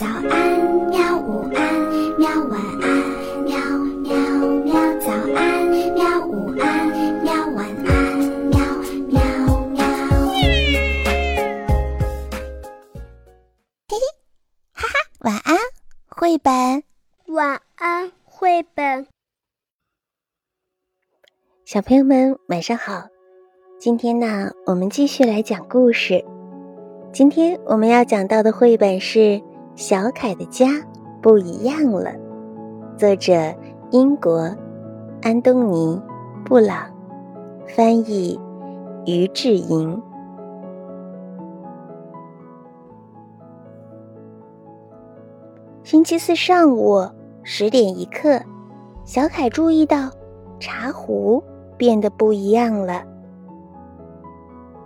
早安，喵！午安，喵！晚安，喵喵喵！早安，喵！午安，喵！晚安，喵喵喵！嘿嘿，哈哈，晚安，绘本。晚安，绘本。小朋友们，晚上好！今天呢，我们继续来讲故事。今天我们要讲到的绘本是《小凯的家不一样了》，作者英国安东尼·布朗，翻译于志莹。星期四上午十点一刻，小凯注意到茶壶变得不一样了。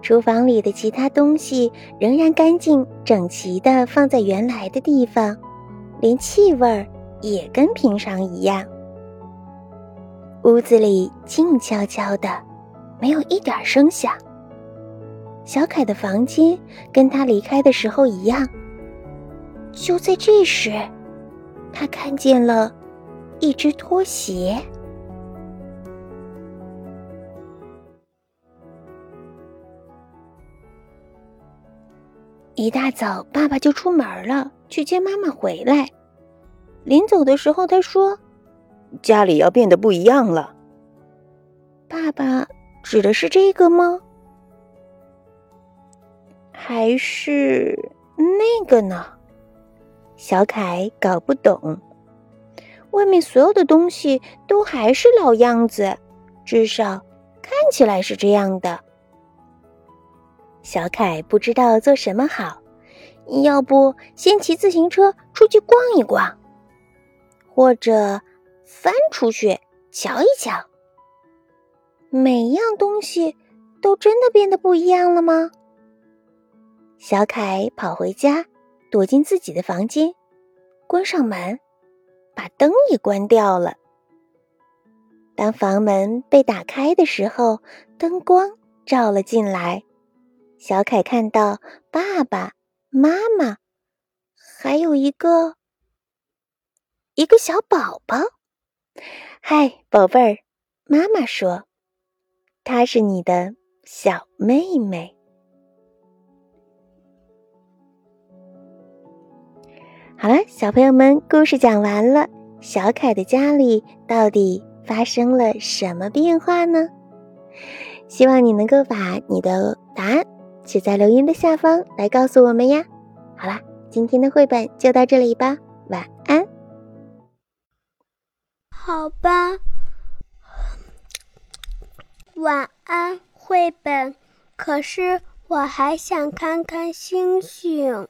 厨房里的其他东西仍然干净整齐地放在原来的地方，连气味也跟平常一样。屋子里静悄悄的，没有一点声响。小凯的房间跟他离开的时候一样。就在这时，他看见了一只拖鞋。一大早，爸爸就出门了，去接妈妈回来。临走的时候，他说：“家里要变得不一样了。”爸爸指的是这个吗？还是那个呢？小凯搞不懂。外面所有的东西都还是老样子，至少看起来是这样的。小凯不知道做什么好，要不先骑自行车出去逛一逛，或者翻出去瞧一瞧。每样东西都真的变得不一样了吗？小凯跑回家，躲进自己的房间，关上门，把灯也关掉了。当房门被打开的时候，灯光照了进来。小凯看到爸爸妈妈，还有一个一个小宝宝。嗨，宝贝儿，妈妈说，她是你的小妹妹。好了，小朋友们，故事讲完了。小凯的家里到底发生了什么变化呢？希望你能够把你的答案。写在留言的下方来告诉我们呀！好啦，今天的绘本就到这里吧，晚安。好吧，晚安，绘本。可是我还想看看星星。